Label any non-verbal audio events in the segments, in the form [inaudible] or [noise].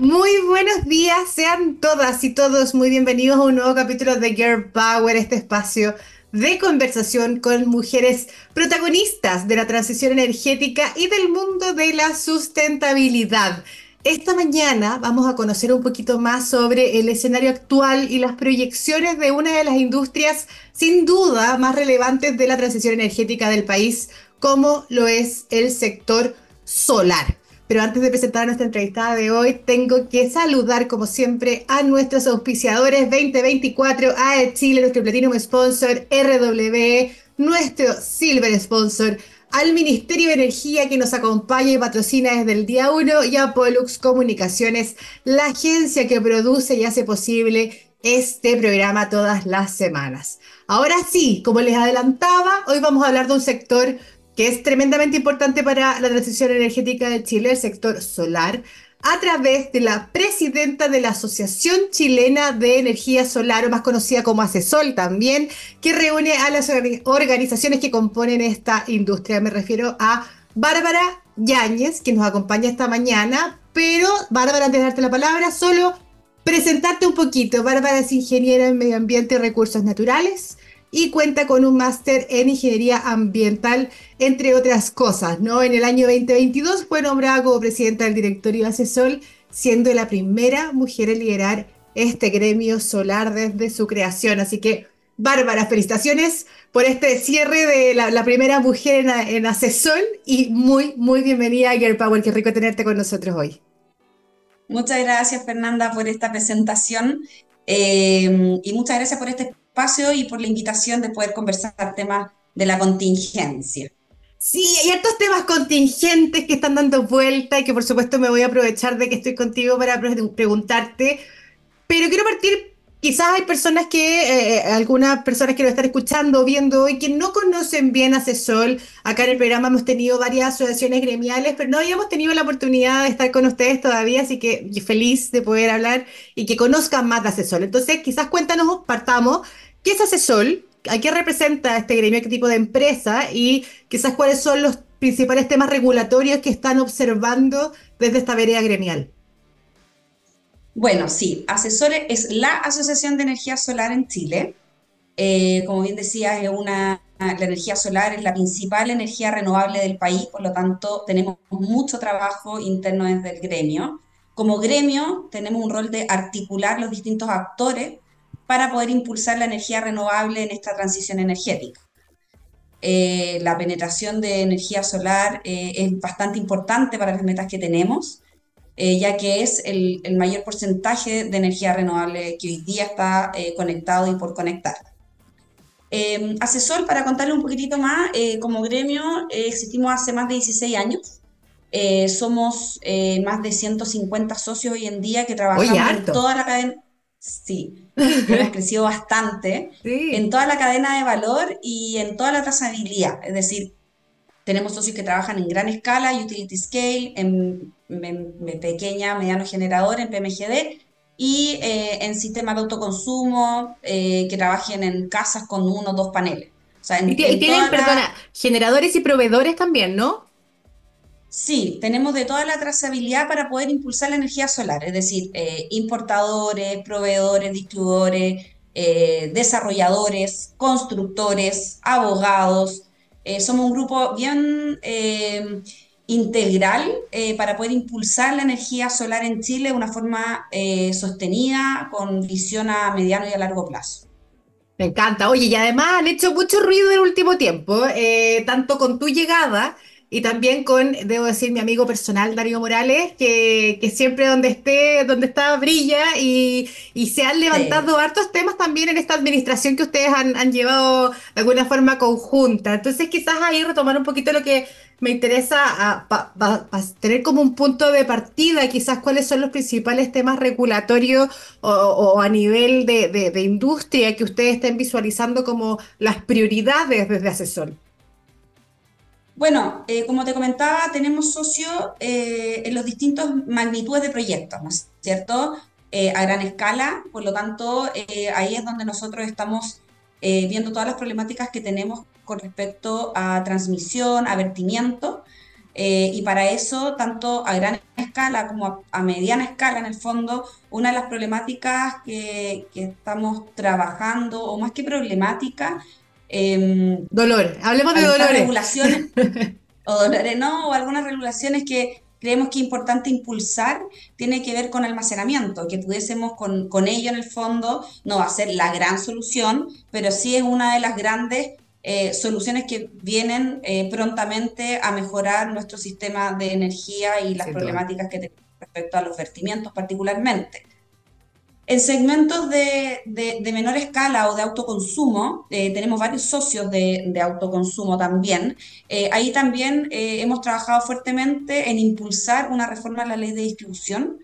Muy buenos días, sean todas y todos muy bienvenidos a un nuevo capítulo de Girl Power, este espacio de conversación con mujeres protagonistas de la transición energética y del mundo de la sustentabilidad. Esta mañana vamos a conocer un poquito más sobre el escenario actual y las proyecciones de una de las industrias sin duda más relevantes de la transición energética del país, como lo es el sector solar. Pero antes de presentar a nuestra entrevistada de hoy, tengo que saludar, como siempre, a nuestros auspiciadores 2024, a Chile, nuestro Platinum Sponsor, RWE, nuestro Silver Sponsor, al Ministerio de Energía que nos acompaña y patrocina desde el día 1 y a Pollux Comunicaciones, la agencia que produce y hace posible este programa todas las semanas. Ahora sí, como les adelantaba, hoy vamos a hablar de un sector que es tremendamente importante para la transición energética de Chile, el sector solar, a través de la presidenta de la Asociación Chilena de Energía Solar, o más conocida como ACESOL también, que reúne a las organizaciones que componen esta industria. Me refiero a Bárbara Yáñez, que nos acompaña esta mañana, pero Bárbara, antes de darte la palabra, solo presentarte un poquito. Bárbara es ingeniera en medio ambiente y recursos naturales y cuenta con un máster en ingeniería ambiental, entre otras cosas. ¿no? En el año 2022 fue nombrada como presidenta del directorio ACESOL, siendo la primera mujer en liderar este gremio solar desde su creación. Así que, Bárbara, felicitaciones por este cierre de la, primera mujer en, en ACESOL y muy, muy bienvenida a Girl Power. Qué rico tenerte con nosotros hoy. Muchas gracias, Fernanda, por esta presentación. Eh, y muchas gracias por este espacio y por la invitación de poder conversar temas de la contingencia. Sí, hay hartos temas contingentes que están dando vuelta y que por supuesto me voy a aprovechar de que estoy contigo para preguntarte. Pero quiero partir, quizás hay personas que, eh, eh, algunas personas que lo están escuchando o viendo hoy, que no conocen bien a CESOL. Acá en el programa hemos tenido varias asociaciones gremiales, pero no habíamos tenido la oportunidad de estar con ustedes todavía, así que feliz de poder hablar y que conozcan más de CESOL. Entonces, quizás cuéntanos, partamos, ¿Qué es ACESOL? ¿A qué representa este gremio? ¿Qué tipo de empresa? Y quizás cuáles son los principales temas regulatorios que están observando desde esta vereda gremial. Bueno, sí, Asesores es la Asociación de Energía Solar en Chile. Eh, como bien decía, es una, la energía solar es la principal energía renovable del país, por lo tanto tenemos mucho trabajo interno desde el gremio. Como gremio tenemos un rol de articular los distintos actores para poder impulsar la energía renovable en esta transición energética. Eh, la penetración de energía solar eh, es bastante importante para las metas que tenemos, eh, ya que es el, mayor porcentaje de energía renovable que hoy día está conectado y por conectar. Asesor, para contarle un poquitito más, como gremio existimos hace más de 16 años. somos más de 150 socios hoy en día que trabajamos en toda la cadena. Sí, hemos crecido bastante [laughs] en toda la cadena de valor y en toda la trazabilidad. Es decir, tenemos socios que trabajan en gran escala, utility scale, en, pequeña, mediano generador, en PMGD, y eh, en sistemas de autoconsumo eh, que trabajen en casas con uno o dos paneles. y, tienen, perdona, generadores y proveedores también, ¿no? Sí, tenemos de toda la trazabilidad para poder impulsar la energía solar, es decir, eh, importadores, proveedores, distribuidores, eh, desarrolladores, constructores, abogados. Eh, somos un grupo bien integral para poder impulsar la energía solar en Chile de una forma sostenida, con visión a mediano y a largo plazo. Me encanta. Oye, y además han hecho mucho ruido en el último tiempo, tanto con tu llegada y también con, debo decir, mi amigo personal Darío Morales, que, que siempre donde esté, donde está, brilla y, y se han levantado hartos temas también en esta administración que ustedes han, han llevado de alguna forma conjunta. Entonces quizás ahí retomar un poquito lo que me interesa tener como un punto de partida, quizás cuáles son los principales temas regulatorios o, o a nivel de, de, de, industria que ustedes estén visualizando como las prioridades desde Asesor. Bueno, eh, como te comentaba, tenemos socios eh, en los distintos magnitudes de proyectos, ¿no es cierto? Eh, a gran escala, por lo tanto, ahí es donde nosotros estamos viendo todas las problemáticas que tenemos con respecto a transmisión, a y para eso, tanto a gran escala como a, mediana escala, en el fondo, una de las problemáticas que, estamos trabajando, o más que problemática, eh, dolor, hablemos de dolores. regulaciones, [laughs] o dolores, no, o algunas regulaciones que creemos que es importante impulsar, tiene que ver con almacenamiento, que pudiésemos con, con ello en el fondo, no va a ser la gran solución, pero sí es una de las grandes eh, soluciones que vienen eh, prontamente a mejorar nuestro sistema de energía y las problemáticas que tenemos respecto a los vertimientos particularmente. En segmentos de, menor escala o de autoconsumo, eh, tenemos varios socios de, autoconsumo también. ahí también hemos trabajado fuertemente en impulsar una reforma a la ley de distribución,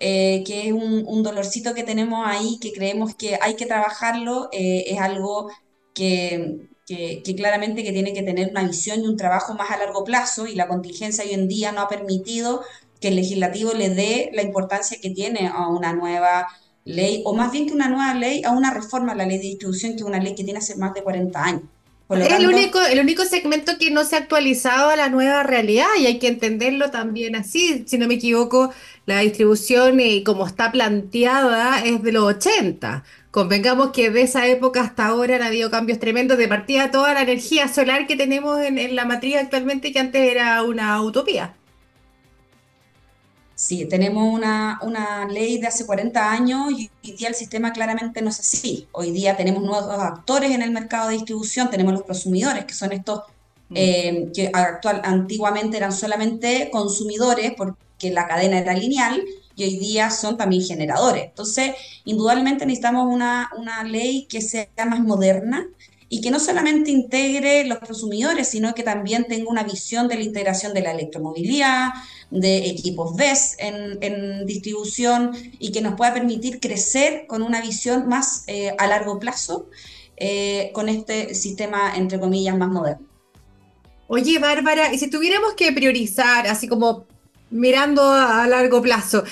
que es un, un, dolorcito que tenemos ahí, que creemos que hay que trabajarlo, es algo que, que, claramente que tiene que tener una visión y un trabajo más a largo plazo y la contingencia hoy en día no ha permitido que el legislativo le dé la importancia que tiene a una nueva ley, o más bien que una nueva ley, a una reforma a la ley de distribución, que es una ley que tiene hace más de 40 años. es el, único, el único segmento que no se ha actualizado a la nueva realidad y hay que entenderlo también así. Si no me equivoco, la distribución, y como está planteada, es de los 80. Convengamos que de esa época hasta ahora han habido cambios tremendos de partida toda la energía solar que tenemos en, la matriz actualmente, que antes era una utopía. Sí, tenemos una, una, ley de hace 40 años y hoy día el sistema claramente no es así. Hoy día tenemos nuevos actores en el mercado de distribución, tenemos los consumidores, que son estos mm. eh, que actual, antiguamente eran solamente consumidores porque la cadena era lineal y hoy día son también generadores. Entonces, indudablemente necesitamos una, una ley que sea más moderna y que no solamente integre los consumidores, sino que también tenga una visión de la integración de la electromovilidad, de equipos en, en distribución y que nos pueda permitir crecer con una visión más eh, a largo plazo eh, con este sistema, entre comillas, más moderno. Oye, Bárbara, y si tuviéramos que priorizar, así como mirando a largo plazo,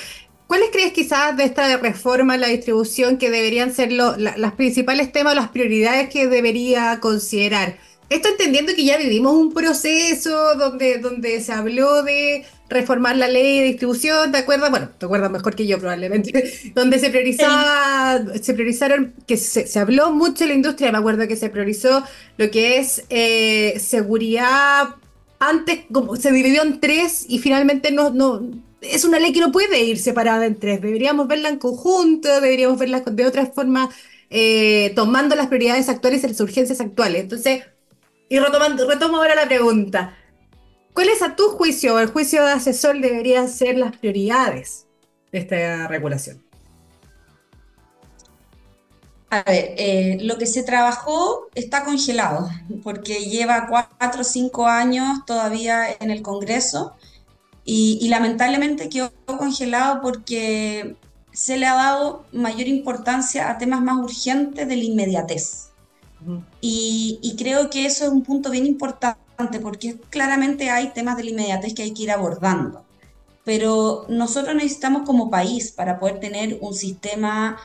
¿cuáles crees quizás de esta reforma la distribución que deberían ser los principales temas, las prioridades que debería considerar? Esto entendiendo que ya vivimos un proceso donde, donde se habló de reformar la ley de distribución, ¿te acuerdas? Bueno, te acuerdas mejor que yo probablemente, [laughs] donde se priorizaba, se priorizaron, que se, habló mucho en la industria, me acuerdo que se priorizó lo que es eh, seguridad antes como se dividió en tres y finalmente no, no, es una ley que no puede ir separada en tres. Deberíamos verla en conjunto, deberíamos verla de otra forma, eh, tomando las prioridades actuales y las urgencias actuales. Entonces, y retomando, retomo ahora la pregunta. ¿Cuáles a tu juicio o el juicio de asesor deberían ser las prioridades de esta regulación? A ver, eh, lo que se trabajó está congelado, porque lleva cuatro o cinco años todavía en el Congreso y, lamentablemente quedó congelado porque se le ha dado mayor importancia a temas más urgentes de la inmediatez. y, y, creo que eso es un punto bien importante porque claramente hay temas de la inmediatez que hay que ir abordando. Pero nosotros necesitamos como país para poder tener un sistema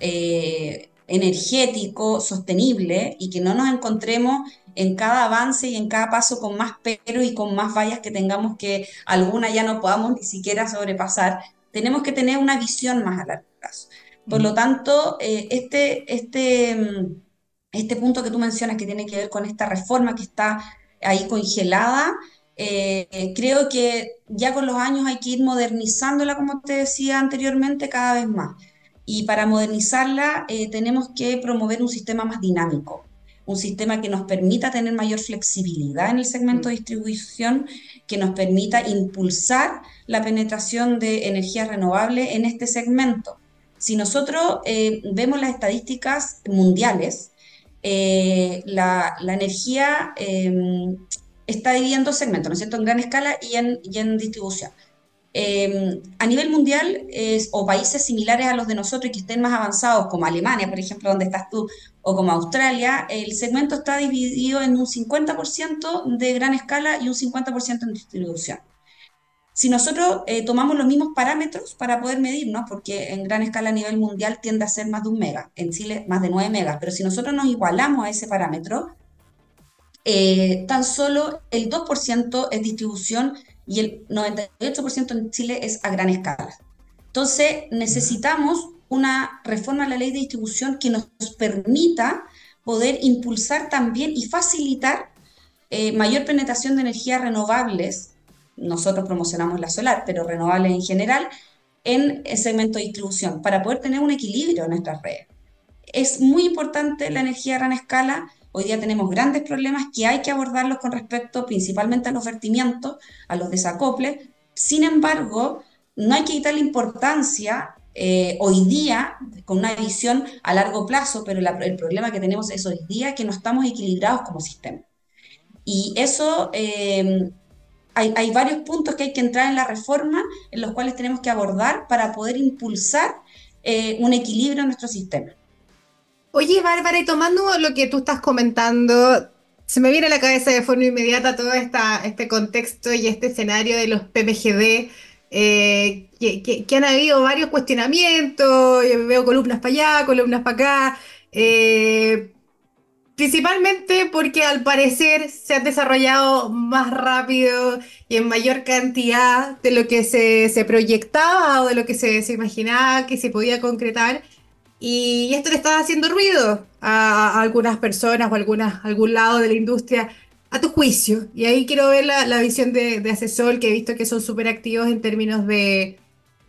eh, energético, sostenible y que no nos encontremos en cada avance y en cada paso con más pero y con más vallas que tengamos que alguna ya no podamos ni siquiera sobrepasar. Tenemos que tener una visión más a largo plazo. Por lo tanto, eh, este, este, mm, este punto que tú mencionas que tiene que ver con esta reforma que está ahí congelada, eh, creo que ya con los años hay que ir modernizándola, como te decía anteriormente, cada vez más. Y para modernizarla eh, tenemos que promover un sistema más dinámico, un sistema que nos permita tener mayor flexibilidad en el segmento de distribución, que nos permita impulsar la penetración de energías renovables en este segmento. Si nosotros eh, vemos las estadísticas mundiales, eh, la, energía em, está dividida en dos segmentos, ¿no es cierto? En gran escala y en, y en distribución. Em, a nivel mundial, o países similares a los de nosotros y que estén más avanzados, como Alemania, por ejemplo, donde estás tú, o como Australia, el segmento está dividido en un 50% de gran escala y un 50% en distribución. Si nosotros eh, tomamos los mismos parámetros para poder medirnos, porque en gran escala a nivel mundial tiende a ser más de un mega, en Chile más de 9 megas, pero si nosotros nos igualamos a ese parámetro, eh, tan solo el 2% es distribución y el 98% en Chile es a gran escala. Entonces, necesitamos una reforma a la ley de distribución que nos permita poder impulsar también y facilitar eh, mayor penetración de energías renovables. Nosotros promocionamos la solar, pero renovables en general, en el segmento de distribución, para poder tener un equilibrio en nuestras redes. Es muy importante la energía a gran escala. Hoy día tenemos grandes problemas que hay que abordarlos con respecto principalmente a los vertimientos, a los desacoples. Sin embargo, no hay que quitar la importancia eh, hoy día, con una visión a largo plazo, pero el problema que tenemos es hoy día que no estamos equilibrados como sistema. Y eso, eh, hay, varios puntos que hay que entrar en la reforma, en los cuales tenemos que abordar para poder impulsar eh, un equilibrio en nuestro sistema. Oye, Bárbara, y tomando lo que tú estás comentando, se me viene a la cabeza de forma inmediata todo este contexto y este escenario de los PMGD eh, que, han habido varios cuestionamientos, veo columnas para allá, columnas para acá, eh, principalmente porque al parecer se han desarrollado más rápido y en mayor cantidad de lo que se, proyectaba o de lo que se, imaginaba que se podía concretar. Y esto le está haciendo ruido a, algunas personas o algunas, algún lado de la industria a tu juicio, y ahí quiero ver la, visión de, asesor, que he visto que son súper activos en términos de,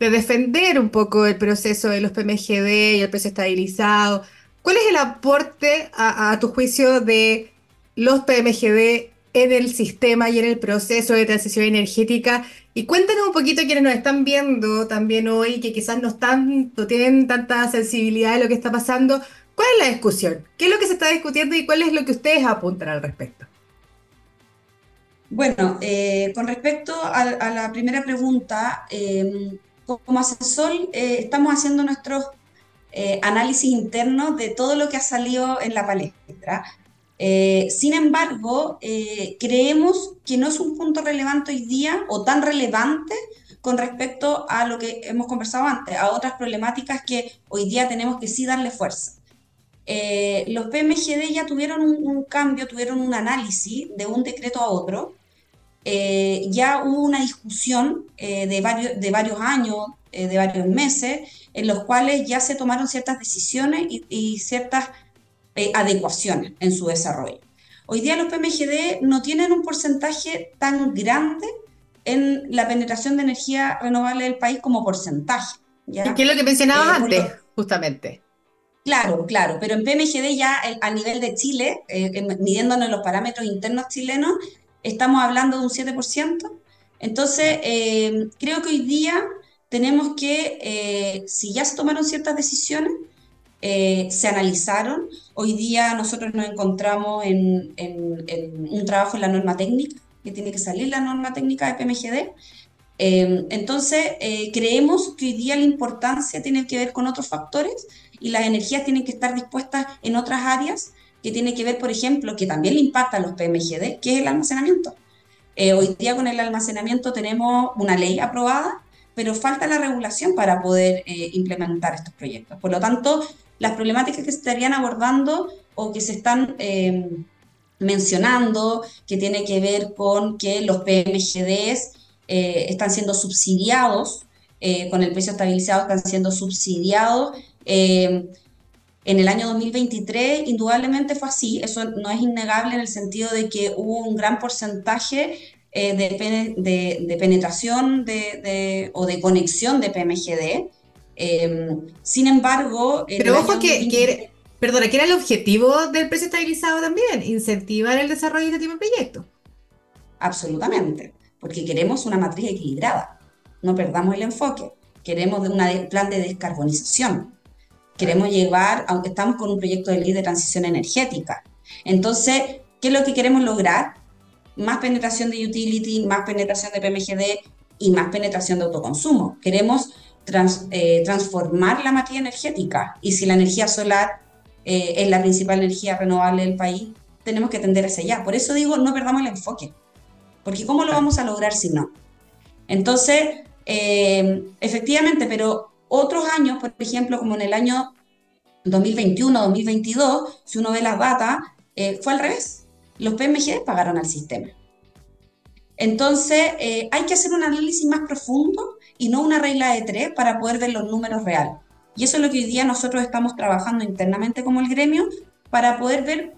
defender un poco el proceso de los PMGD y el precio estabilizado. ¿Cuál es el aporte, a, tu juicio, de los PMGD en el sistema y en el proceso de transición energética? Y cuéntanos un poquito quienes nos están viendo también hoy, que quizás no, están, no tienen tanta sensibilidad de lo que está pasando. ¿Cuál es la discusión? ¿Qué es lo que se está discutiendo y cuál es lo que ustedes apuntan al respecto? Bueno, eh, con respecto a, la primera pregunta, em, como asesor eh, estamos haciendo nuestros eh, análisis internos de todo lo que ha salido en la palestra. Sin embargo, creemos que no es un punto relevante hoy día o tan relevante con respecto a lo que hemos conversado antes, a otras problemáticas que hoy día tenemos que sí darle fuerza. los PMGD ya tuvieron un, cambio, tuvieron un análisis de un decreto a otro, eh, ya hubo una discusión eh, de, varios, de varios años, eh, de varios meses, en los cuales ya se tomaron ciertas decisiones y, ciertas adecuaciones en su desarrollo. Hoy día los PMGD no tienen un porcentaje tan grande en la penetración de energía renovable del país como porcentaje. ¿ya? qué es lo que mencionabas antes, justamente? Claro, claro, pero en PMGD ya a nivel de Chile, midiéndonos los parámetros internos chilenos, estamos hablando de un 7%. Entonces, eh, creo que hoy día tenemos que, eh, si ya se tomaron ciertas decisiones, eh, se analizaron. Hoy día nosotros nos encontramos en, un trabajo en la norma técnica, que tiene que salir la norma técnica de PMGD. entonces, creemos que hoy día la importancia tiene que ver con otros factores y las energías tienen que estar dispuestas en otras áreas que tiene que ver, por ejemplo, que también le impacta a los PMGD, que es el almacenamiento. Eh, hoy día con el almacenamiento tenemos una ley aprobada, pero falta la regulación para poder eh, implementar estos proyectos. Por lo tanto, las problemáticas que se estarían abordando o que se están em, mencionando, que tiene que ver con que los PMGDs eh, están siendo subsidiados, con el precio estabilizado están siendo subsidiados, en el año 2023, indudablemente fue así, eso no es innegable en el sentido de que hubo un gran porcentaje eh, de, penetración o de conexión de PMGD. Em, sin embargo... Pero ojo que, perdona, que era el objetivo del precio estabilizado también, incentivar el desarrollo de este tipo de proyectos. Absolutamente, porque queremos una matriz equilibrada, no perdamos el enfoque, queremos un plan de descarbonización queremos llevar, aunque estamos con un proyecto de ley de transición energética. Entonces, ¿qué es lo que queremos lograr? Más penetración de utility, más penetración de PMGD y más penetración de autoconsumo. Queremos eh, transformar la materia energética y si la energía solar eh, es la principal energía renovable del país, tenemos que tender hacia allá. Por eso digo, no perdamos el enfoque, porque ¿cómo lo vamos a lograr si no? Entonces, eh, efectivamente, pero otros años, por ejemplo, como en el año 2021, 2022, si uno ve las datas, eh, fue al revés. Los PMG pagaron al sistema. Entonces, eh, hay que hacer un análisis más profundo y no una regla de tres para poder ver los números reales. Y eso es lo que hoy día nosotros estamos trabajando internamente como el gremio para poder ver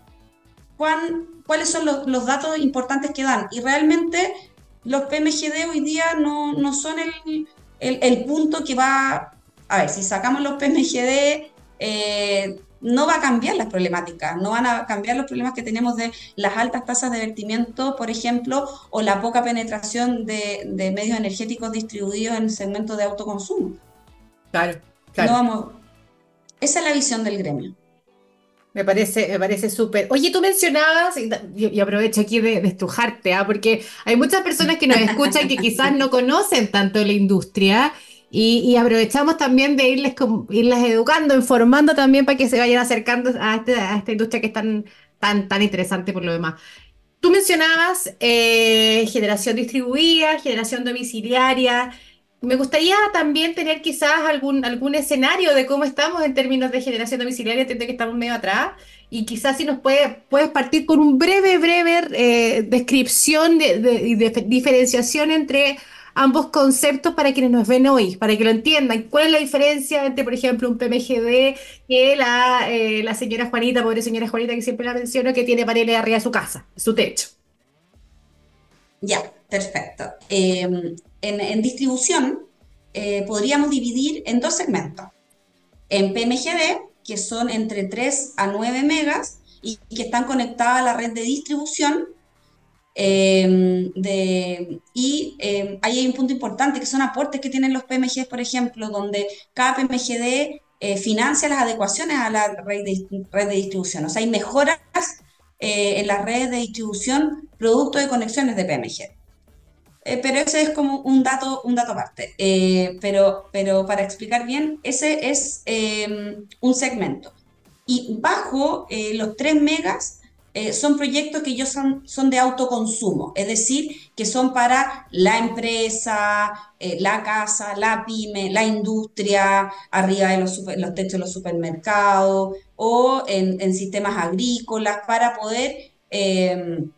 cuáles son los, datos importantes que dan. Y realmente los PMGD hoy día no, no son el, el, punto que va... A ver, si sacamos los PMGD... Eh, no va a cambiar las problemáticas, no van a cambiar los problemas que tenemos de las altas tasas de vertimiento, por ejemplo, o la poca penetración de, medios energéticos distribuidos en el segmento de autoconsumo. Claro, claro. vamos. Esa es la visión del gremio. Me parece, me parece súper. Oye, tú mencionabas, y, aprovecho aquí de, de estrujarte, ¿ah? porque hay muchas personas que nos escuchan que quizás no conocen tanto la industria y, aprovechamos también de irles, irles educando, informando también para que se vayan acercando a, este, a esta industria que es tan, tan, tan interesante por lo demás. Tú mencionabas eh, generación distribuida, generación domiciliaria. Me gustaría también tener quizás algún, algún escenario de cómo estamos en términos de generación domiciliaria, entiendo que estamos medio atrás, y quizás si nos puede, puedes partir con un breve, breve eh, descripción y de diferenciación entre ambos conceptos para quienes nos ven hoy, para que lo entiendan. ¿Cuál es la diferencia entre, por ejemplo, un PMGD que la, eh, la señora Juanita, pobre señora Juanita que siempre la menciono, que tiene paneles arriba de su casa, su techo? Ya, perfecto. Em, en, distribución eh, podríamos dividir en dos segmentos. En PMGD, que son entre 3 a 9 megas y que están conectadas a la red de distribución, Em, de, y em, ahí hay un punto importante que son aportes que tienen los PMGs, por ejemplo, donde cada PMGD eh, financia las adecuaciones a la red de, red de distribución. O sea, hay mejoras eh, en las redes de distribución producto de conexiones de PMG. Eh, pero ese es como un dato, un dato aparte. pero, pero para explicar bien, ese es em, un segmento. Y bajo los 3 megas eh, son proyectos que yo son, son de autoconsumo, es decir, que son para la empresa, eh, la casa, la pyme, la industria, arriba de los, los techos de los supermercados o en, sistemas agrícolas para poder em,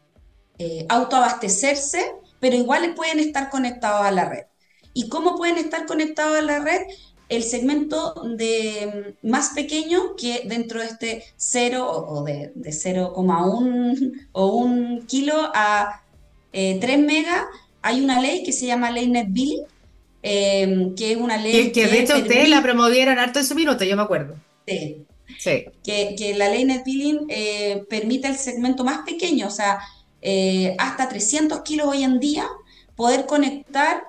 eh, autoabastecerse, pero igual pueden estar conectados a la red. ¿Y cómo pueden estar conectados a la red? El segmento de mm, más pequeño que dentro de este 0 o de, 0,1 o 1 kilo a 3 eh, megas, hay una ley que se llama Ley Net Billing, em, que es una ley... Que, de hecho ustedes la promovieron harto en su minuto, yo me acuerdo. Sí. sí. Que, la Ley Net Billing eh, permite el segmento más pequeño, o sea, eh, hasta 300 kilos hoy en día, poder conectar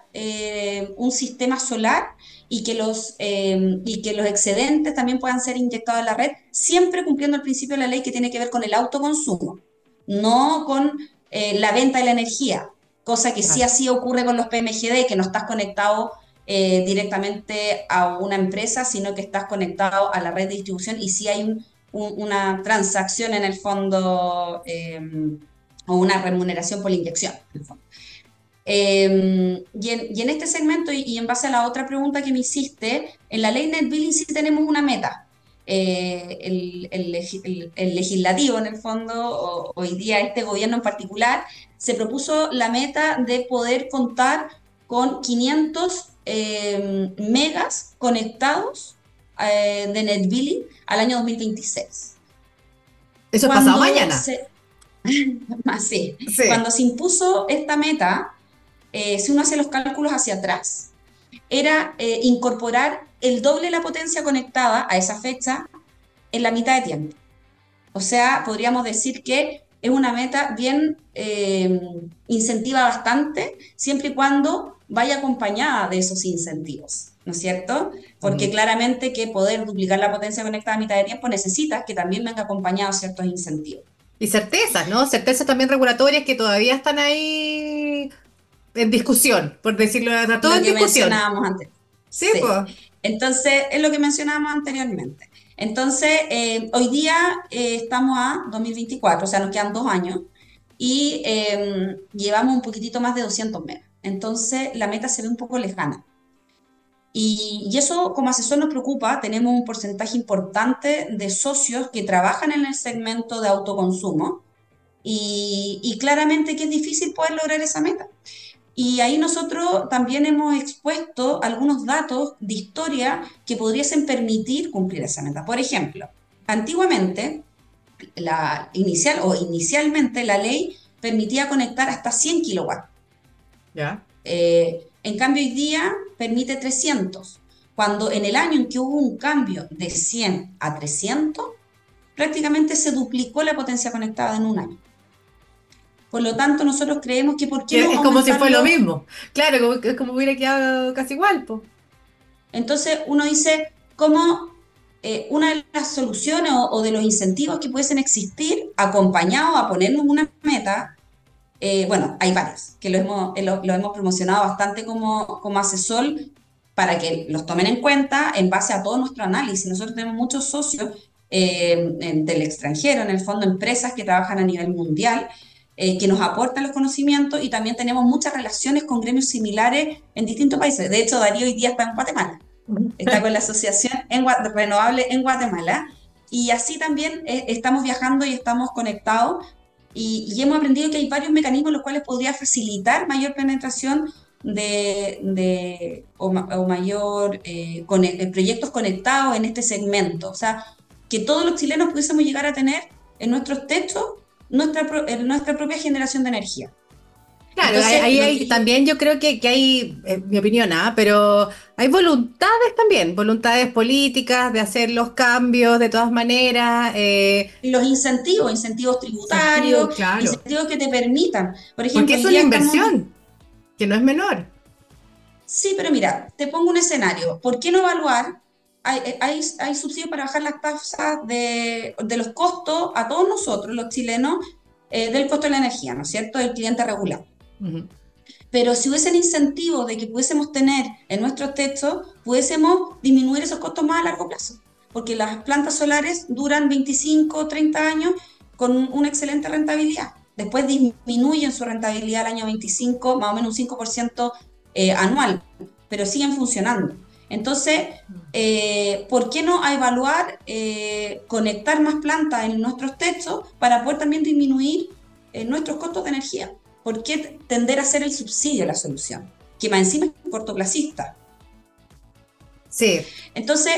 un sistema solar y que, los, em, y que los excedentes también puedan ser inyectados a la red, siempre cumpliendo el principio de la ley que tiene que ver con el autoconsumo, no con eh, la venta de la energía, cosa que sí así ocurre con los PMGD, que no estás conectado eh, directamente a una empresa, sino que estás conectado a la red de distribución y sí hay una transacción en el fondo em, o una remuneración por la inyección. En el fondo. Em, y, en, este segmento, y, en base a la otra pregunta que me hiciste, en la ley Net Billing sí tenemos una meta. Eh, el, legislativo, en el fondo, hoy día este gobierno en particular, se propuso la meta de poder contar con 500 em, megas conectados eh, de Net Billing al año 2026. Eso pasado mañana. [laughs] sí. Cuando se impuso esta meta, eh, si uno hace los cálculos hacia atrás, era eh, incorporar el doble de la potencia conectada a esa fecha en la mitad de tiempo. O sea, podríamos decir que es una meta bien eh, incentiva bastante, siempre y cuando vaya acompañada de esos incentivos, ¿no es cierto? Porque claramente que poder duplicar la potencia conectada a mitad de tiempo necesitas que también venga acompañado ciertos incentivos. Y certezas, ¿no? Certezas también regulatorias que todavía están ahí en discusión, por decirlo de todo lo que mencionábamos antes. Sí, Pues. Entonces, es lo que mencionábamos anteriormente. Entonces, eh, hoy día eh, estamos a 2024, o sea, nos quedan dos años y em, llevamos un poquitito más de 200 megas. Entonces, la meta se ve un poco lejana. Y, y, eso como asesor nos preocupa, tenemos un porcentaje importante de socios que trabajan en el segmento de autoconsumo y, claramente que es difícil poder lograr esa meta. Y ahí nosotros también hemos expuesto algunos datos de historia que podrían permitir cumplir esa meta. Por ejemplo, antiguamente, la inicial o inicialmente la ley permitía conectar hasta 100 kilowatts. ¿Ya? Eh, en cambio, hoy día permite 300. Cuando en el año en que hubo un cambio de 100 a 300, prácticamente se duplicó la potencia conectada en un año. Por lo tanto, nosotros creemos que por qué no Es como si fue lo mismo. Claro, es como hubiera quedado casi igual. Entonces, uno dice, ¿cómo eh, una de las soluciones o, de los incentivos que pueden existir, acompañados a ponernos una meta, eh, bueno, hay varios, que lo hemos, eh, lo, hemos promocionado bastante como, como asesor para que los tomen en cuenta en base a todo nuestro análisis. Nosotros tenemos muchos socios del extranjero, en el fondo empresas que trabajan a nivel mundial, que nos aportan los conocimientos y también tenemos muchas relaciones con gremios similares en distintos países. De hecho, Darío hoy día está en Guatemala está con la asociación en renovable en Guatemala. Y así también eh, estamos viajando y estamos conectados y, hemos aprendido que hay varios mecanismos los cuales podría facilitar mayor penetración de, de o, mayor eh, eh, proyectos conectados en este segmento. O sea, que todos los chilenos pudiésemos llegar a tener en nuestros techos nuestra, nuestra propia generación de energía. Claro, ahí, también yo creo que, hay, en mi opinión, ¿ah? pero hay voluntades también, voluntades políticas de hacer los cambios de todas maneras. Eh, los incentivos, incentivos tributarios, incentivos que te permitan. Por ejemplo, Porque es una inversión, que no es menor. Sí, pero mira, te pongo un escenario. ¿Por qué no evaluar? Hay, hay, hay subsidios para bajar las tasas de, los costos a todos nosotros, los chilenos, eh, del costo de la energía, ¿no es cierto? Del cliente regular. Pero si hubiese el incentivo de que pudiésemos tener en nuestros textos, pudiésemos disminuir esos costos más a largo plazo. Porque las plantas solares duran 25 30 años con una excelente rentabilidad. Después disminuyen su rentabilidad al año 25, más o menos un 5% eh, anual, pero siguen funcionando. Entonces, eh, ¿por qué no a evaluar eh, conectar más plantas en nuestros textos para poder también disminuir nuestros costos de energía? ¿por qué tender a ser el subsidio la solución? Que más encima es cortoplacista. Sí. Entonces,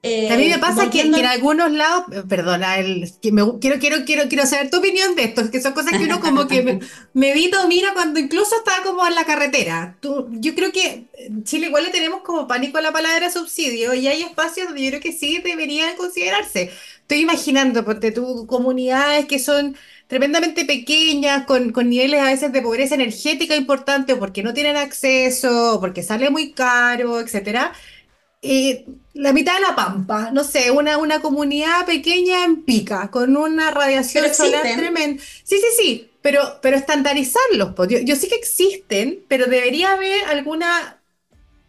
a mí me eh, pasa que, en algunos lados, perdona, el, que me, quiero, quiero, quiero, quiero saber tu opinión de esto, que son cosas que uno como que me, [laughs] medito, mira cuando incluso está como en la carretera. Tú, yo creo que en Chile igual le tenemos como pánico a la palabra subsidio y hay espacios donde yo creo que sí deberían considerarse. Estoy imaginando, porque tú comunidades que son tremendamente pequeñas, con, niveles a veces de pobreza energética importante, o porque no tienen acceso, o porque sale muy caro, etcétera. Eh, la mitad de la pampa, no sé, una, una comunidad pequeña en pica, con una radiación solar tremenda. Sí, sí, sí, pero, pero estandarizarlos. Yo, yo sí que existen, pero debería haber alguna.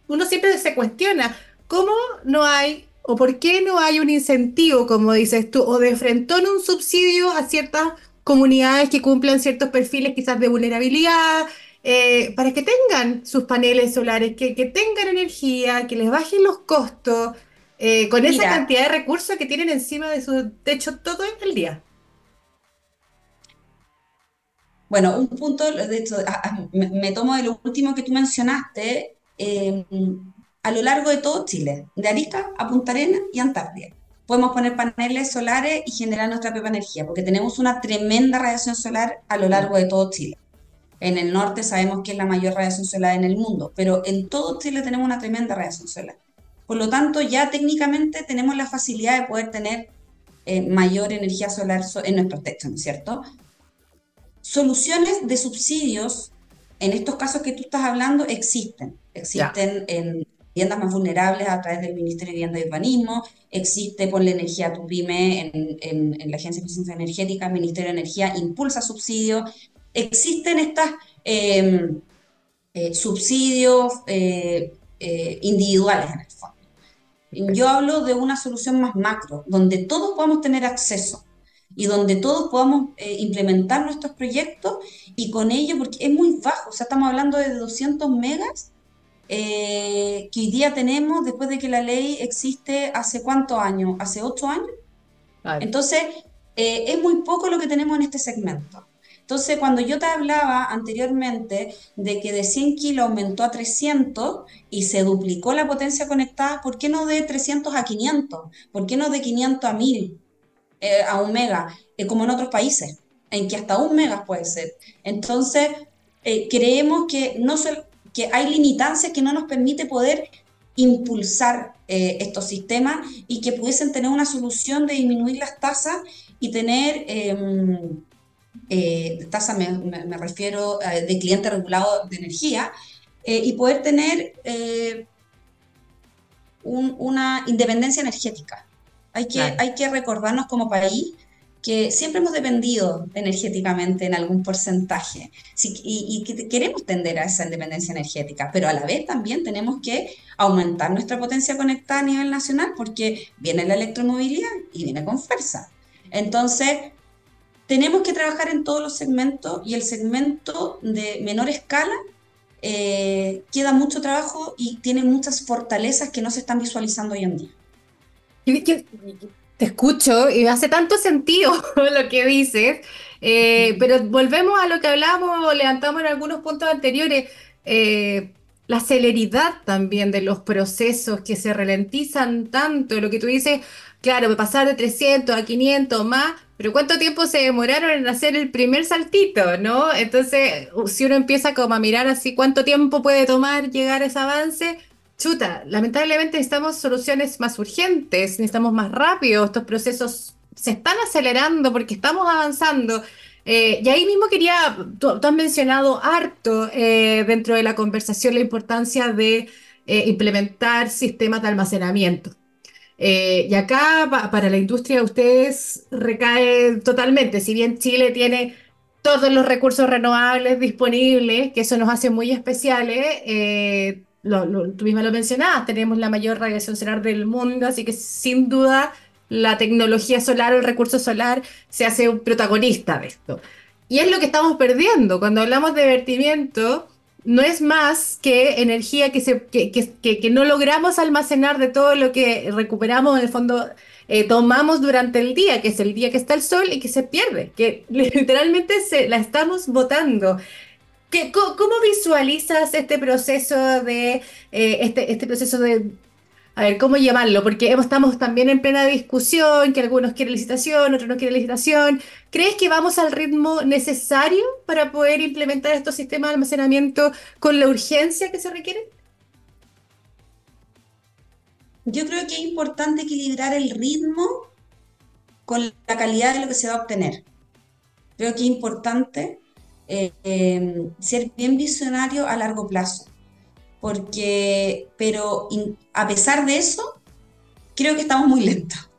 Uno siempre se cuestiona, ¿cómo no hay o por qué no hay un incentivo, como dices tú, o de frentón un subsidio a ciertas comunidades que cumplan ciertos perfiles quizás de vulnerabilidad, eh, para que tengan sus paneles solares, que, tengan energía, que les bajen los costos, eh, con esa cantidad de recursos que tienen encima de su techo todo el día. Bueno, un punto, de hecho, me, tomo de lo último que tú mencionaste, eh, a lo largo de todo Chile, de Arica a Punta Arenas y Antártida podemos poner paneles solares y generar nuestra propia energía, porque tenemos una tremenda radiación solar a lo largo de todo Chile. En el norte sabemos que es la mayor radiación solar en el mundo, pero en todo Chile tenemos una tremenda radiación solar. Por lo tanto, ya técnicamente tenemos la facilidad de poder tener eh, mayor energía solar en nuestros techos, ¿no es cierto? Soluciones de subsidios, en estos casos que tú estás hablando, existen. Existen en viviendas más vulnerables a través del Ministerio de Vivienda y Urbanismo, existe por la energía tu pyme en, la Agencia de Eficiencia Energética, el Ministerio de Energía impulsa subsidios, existen estos em, eh, subsidios eh, eh, individuales en el fondo. Yo hablo de una solución más macro, donde todos podamos tener acceso y donde todos podamos implementar nuestros proyectos y con ello, porque es muy bajo, o sea, estamos hablando de 200 megas eh, que hoy día tenemos después de que la ley existe hace cuántos años, hace ocho años. Entonces, eh, es muy poco lo que tenemos en este segmento. Entonces, cuando yo te hablaba anteriormente de que de 100 kilos aumentó a 300 y se duplicó la potencia conectada, ¿por qué no de 300 a 500? ¿Por qué no de 500 a 1000, eh, a un mega, eh, como en otros países, en que hasta un mega puede ser? Entonces, eh, creemos que, no que hay limitancias que no nos permite poder impulsar estos sistemas y que pudiesen tener una solución de disminuir las tasas y tener em, eh, tasa me, refiero eh, de cliente regulado de energía, eh, y poder tener eh, una independencia energética. Hay que, hay que recordarnos como país que siempre hemos dependido energéticamente en algún porcentaje y, que queremos tender a esa independencia energética, pero a la vez también tenemos que aumentar nuestra potencia conectada a nivel nacional porque viene la electromovilidad y viene con fuerza. Entonces, tenemos que trabajar en todos los segmentos y el segmento de menor escala eh, queda mucho trabajo y tiene muchas fortalezas que no se están visualizando hoy en día. te escucho y hace tanto sentido [laughs] lo que dices, eh, pero volvemos a lo que hablábamos, levantamos en algunos puntos anteriores. Eh, la celeridad también de los procesos que se ralentizan tanto, lo que tú dices, claro, pasar de 300 a 500 más, pero ¿cuánto tiempo se demoraron en hacer el primer saltito, no? Entonces, si uno empieza como a mirar así cuánto tiempo puede tomar llegar a ese avance, chuta, lamentablemente necesitamos soluciones más urgentes, necesitamos más rápido, estos procesos se están acelerando porque estamos avanzando. Eh, y ahí mismo quería, tú, has mencionado harto eh, dentro de la conversación la importancia de eh, implementar sistemas de almacenamiento. Eh, y acá para la industria de ustedes recae totalmente, si bien Chile tiene todos los recursos renovables disponibles, que eso nos hace muy especiales, eh, tú misma lo mencionabas, tenemos la mayor radiación solar del mundo, así que sin duda la tecnología solar o el recurso solar se hace un protagonista de esto. Y es lo que estamos perdiendo. Cuando hablamos de vertimiento, no es más que energía que, se, que, que, no logramos almacenar de todo lo que recuperamos, en el fondo eh, tomamos durante el día, que es el día que está el sol y que se pierde, que [laughs] literalmente se, la estamos botando. ¿Cómo, visualizas este proceso de eh, este, este proceso de a ver, ¿cómo llamarlo? Porque estamos también en plena discusión, que algunos quieren licitación, otros no quieren licitación. ¿Crees que vamos al ritmo necesario para poder implementar estos sistemas de almacenamiento con la urgencia que se requiere? Yo creo que es importante equilibrar el ritmo con la calidad de lo que se va a obtener. Creo que es importante eh, eh, ser bien visionario a largo plazo porque, pero a pesar de eso, creo que estamos muy lentos.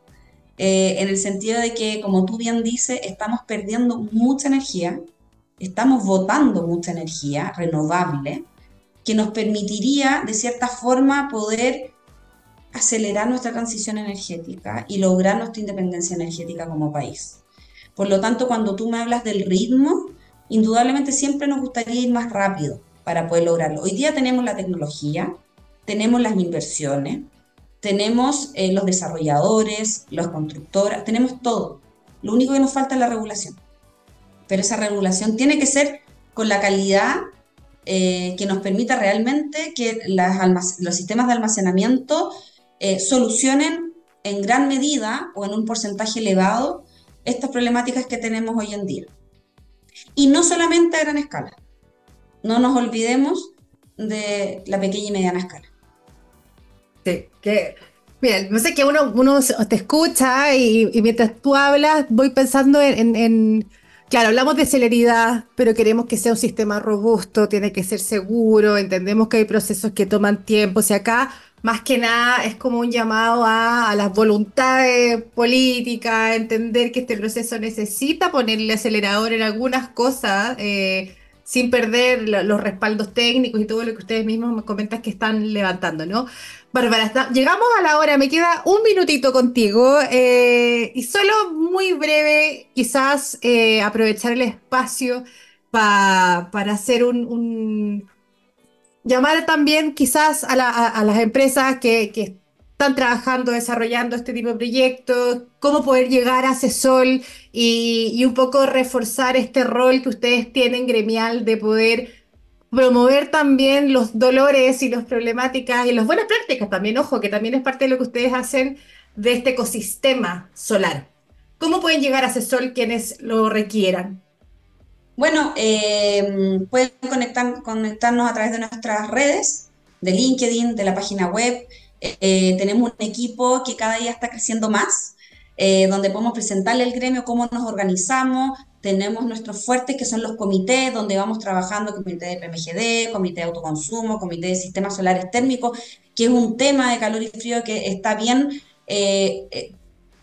Eh, en el sentido de que, como tú bien dices, estamos perdiendo mucha energía, estamos botando mucha energía renovable, que nos permitiría, de cierta forma, poder acelerar nuestra transición energética y lograr nuestra independencia energética como país. Por lo tanto, cuando tú me hablas del ritmo, indudablemente siempre nos gustaría ir más rápido, para poder lograrlo. Hoy día tenemos la tecnología, tenemos las inversiones, tenemos eh, los desarrolladores, los constructores, tenemos todo. Lo único que nos falta es la regulación. Pero esa regulación tiene que ser con la calidad eh, que nos permita realmente que los sistemas de almacenamiento eh, solucionen en gran medida o en un porcentaje elevado estas problemáticas que tenemos hoy en día. Y no solamente a gran escala no nos olvidemos de la pequeña y mediana escala. Sí, que, mira, no sé que uno, te escucha y, mientras tú hablas voy pensando en, claro, hablamos de celeridad, pero queremos que sea un sistema robusto, tiene que ser seguro, entendemos que hay procesos que toman tiempo, o acá más que nada es como un llamado a, las voluntades políticas, entender que este proceso necesita ponerle acelerador en algunas cosas. Eh, sin perder los respaldos técnicos y todo lo que ustedes mismos me comentan que están levantando, ¿no? Bárbara, llegamos a la hora, me queda un minutito contigo eh, y solo muy breve, quizás eh, aprovechar el espacio para hacer un, llamar también quizás a, las empresas que, están trabajando, desarrollando este tipo de proyectos, cómo poder llegar a CESOL y, y un poco reforzar este rol que ustedes tienen gremial de poder promover también los dolores y las problemáticas y las buenas prácticas también, ojo, que también es parte de lo que ustedes hacen de este ecosistema solar. ¿Cómo pueden llegar a CESOL quienes lo requieran? Bueno, eh, pueden conectar, conectarnos a través de nuestras redes, de LinkedIn, de la página web. Eh, tenemos un equipo que cada día está creciendo más, eh, donde podemos presentarle al gremio cómo nos organizamos, tenemos nuestros fuertes que son los comités, donde vamos trabajando, comité de PMGD, comité de autoconsumo, comité de sistemas solares térmicos, que es un tema de calor y frío que está bien, eh,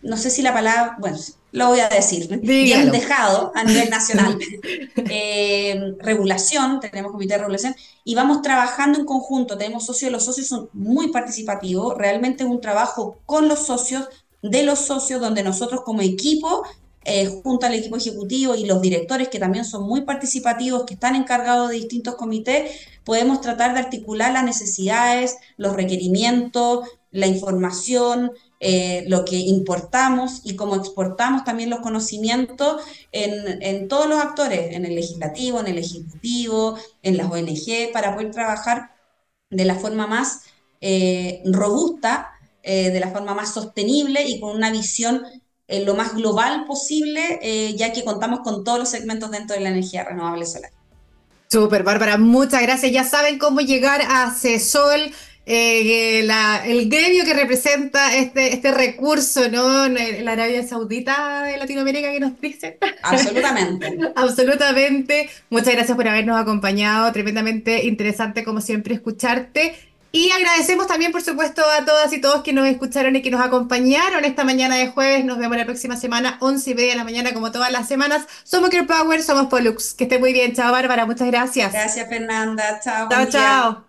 no sé si la palabra, bueno, lo voy a decir, bien dejado a nivel nacional. [laughs] Eh, regulación, tenemos comité de regulación, y vamos trabajando en conjunto, tenemos socios, los socios son muy participativos, realmente es un trabajo con los socios, de los socios, donde nosotros como equipo eh, junto al equipo ejecutivo y los directores, que también son muy participativos, que están encargados de distintos comités, podemos tratar de articular las necesidades, los requerimientos, la información, eh, lo que importamos y cómo exportamos también los conocimientos en, todos los actores, en el legislativo, en el ejecutivo, en las ONG, para poder trabajar de la forma más eh, robusta, de la forma más sostenible y con una visión lo más global posible, eh, ya que contamos con todos los segmentos dentro de la energía renovable solar. Súper, Bárbara, muchas gracias. Ya saben cómo llegar a CESOL. Eh, el gremio que representa este, este recurso, ¿no? La Arabia Saudita de Latinoamérica que nos dicen. Absolutamente. [laughs] Absolutamente. Muchas gracias por habernos acompañado. Tremendamente interesante, como siempre, escucharte. Y agradecemos también, por supuesto, a todas y todos que nos escucharon y que nos acompañaron esta mañana de jueves. Nos vemos la próxima semana, 11 y media de la mañana, como todas las semanas. Somos Care Power, somos Pollux. Que esté muy bien. Chao, Bárbara. Muchas gracias. Gracias, Fernanda. Chao. Chao, chao.